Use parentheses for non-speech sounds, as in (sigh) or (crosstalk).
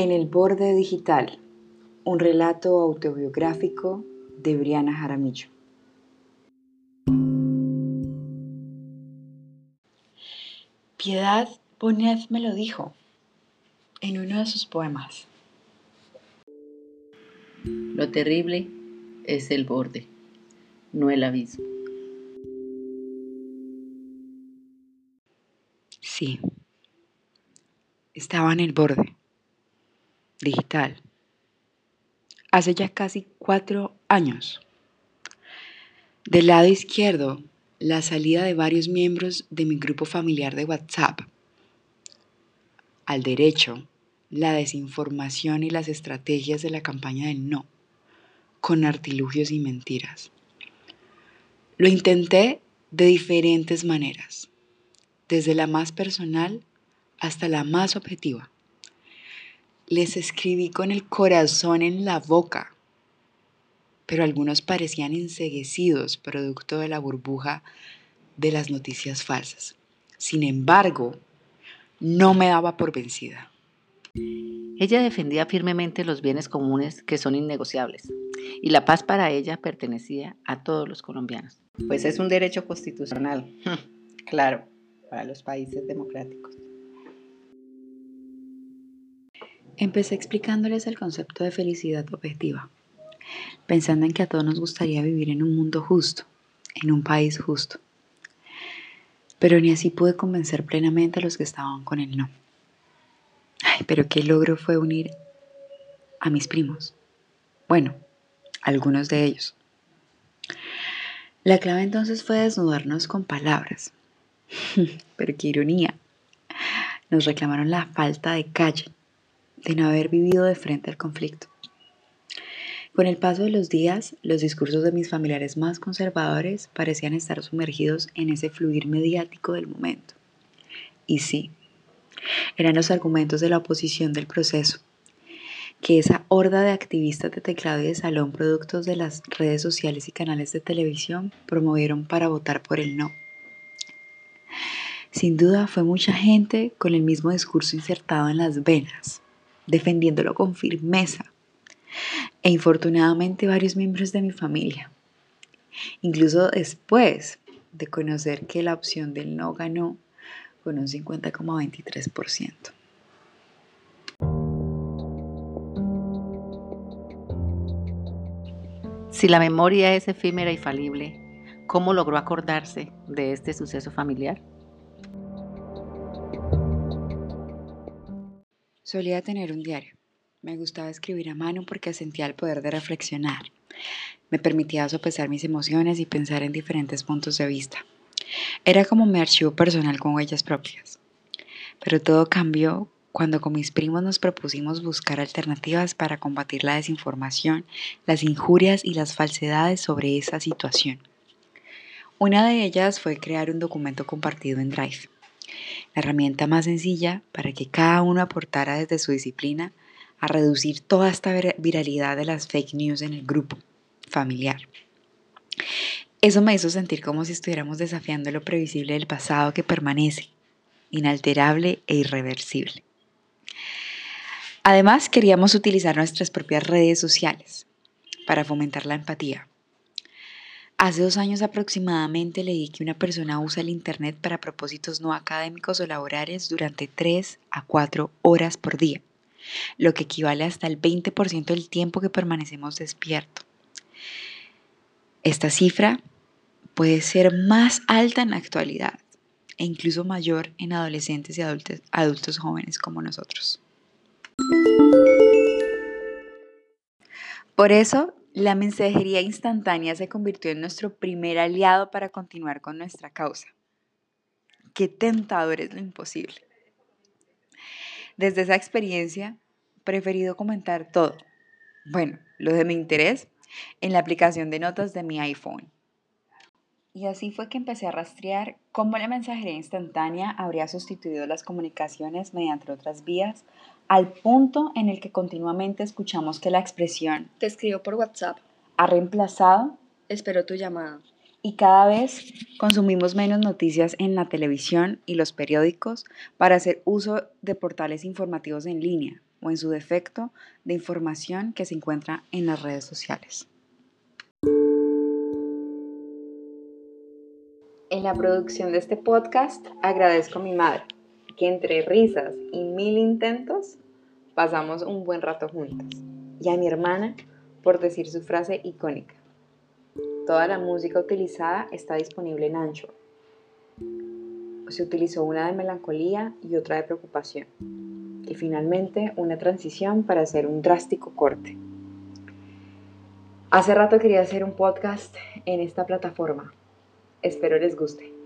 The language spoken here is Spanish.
En el borde digital, un relato autobiográfico de Briana Jaramillo. Piedad Bonet me lo dijo en uno de sus poemas. Lo terrible es el borde, no el abismo. Sí, estaba en el borde digital hace ya casi cuatro años. Del lado izquierdo, la salida de varios miembros de mi grupo familiar de WhatsApp. Al derecho, la desinformación y las estrategias de la campaña del no, con artilugios y mentiras. Lo intenté de diferentes maneras, desde la más personal hasta la más objetiva. Les escribí con el corazón en la boca, pero algunos parecían enseguecidos producto de la burbuja de las noticias falsas. Sin embargo, no me daba por vencida. Ella defendía firmemente los bienes comunes que son innegociables y la paz para ella pertenecía a todos los colombianos. Pues es un derecho constitucional, (laughs) claro, para los países democráticos. Empecé explicándoles el concepto de felicidad objetiva, pensando en que a todos nos gustaría vivir en un mundo justo, en un país justo. Pero ni así pude convencer plenamente a los que estaban con el no. Ay, pero qué logro fue unir a mis primos. Bueno, algunos de ellos. La clave entonces fue desnudarnos con palabras. (laughs) pero qué ironía. Nos reclamaron la falta de calle de no haber vivido de frente al conflicto. Con el paso de los días, los discursos de mis familiares más conservadores parecían estar sumergidos en ese fluir mediático del momento. Y sí, eran los argumentos de la oposición del proceso, que esa horda de activistas de teclado y de salón productos de las redes sociales y canales de televisión promovieron para votar por el no. Sin duda fue mucha gente con el mismo discurso insertado en las venas, defendiéndolo con firmeza. E infortunadamente varios miembros de mi familia. Incluso después de conocer que la opción del no ganó con un 50,23%. Si la memoria es efímera y falible, ¿cómo logró acordarse de este suceso familiar? Solía tener un diario. Me gustaba escribir a mano porque sentía el poder de reflexionar. Me permitía sopesar mis emociones y pensar en diferentes puntos de vista. Era como mi archivo personal con huellas propias. Pero todo cambió cuando con mis primos nos propusimos buscar alternativas para combatir la desinformación, las injurias y las falsedades sobre esa situación. Una de ellas fue crear un documento compartido en Drive la herramienta más sencilla para que cada uno aportara desde su disciplina a reducir toda esta viralidad de las fake news en el grupo familiar. Eso me hizo sentir como si estuviéramos desafiando lo previsible del pasado que permanece, inalterable e irreversible. Además, queríamos utilizar nuestras propias redes sociales para fomentar la empatía, Hace dos años aproximadamente leí que una persona usa el Internet para propósitos no académicos o laborales durante 3 a 4 horas por día, lo que equivale hasta el 20% del tiempo que permanecemos despiertos. Esta cifra puede ser más alta en la actualidad e incluso mayor en adolescentes y adultos, adultos jóvenes como nosotros. Por eso la mensajería instantánea se convirtió en nuestro primer aliado para continuar con nuestra causa. Qué tentador es lo imposible. Desde esa experiencia, preferido comentar todo, bueno, lo de mi interés, en la aplicación de notas de mi iPhone. Y así fue que empecé a rastrear cómo la mensajería instantánea habría sustituido las comunicaciones mediante otras vías al punto en el que continuamente escuchamos que la expresión te escribo por WhatsApp. ha reemplazado espero tu llamada. y cada vez consumimos menos noticias en la televisión y los periódicos para hacer uso de portales informativos en línea, o en su defecto de información que se encuentra en las redes sociales. En la producción de este podcast agradezco a mi madre, que entre risas y mil intentos pasamos un buen rato juntas, y a mi hermana por decir su frase icónica. Toda la música utilizada está disponible en Ancho. Se utilizó una de melancolía y otra de preocupación. Y finalmente una transición para hacer un drástico corte. Hace rato quería hacer un podcast en esta plataforma. Espero les guste.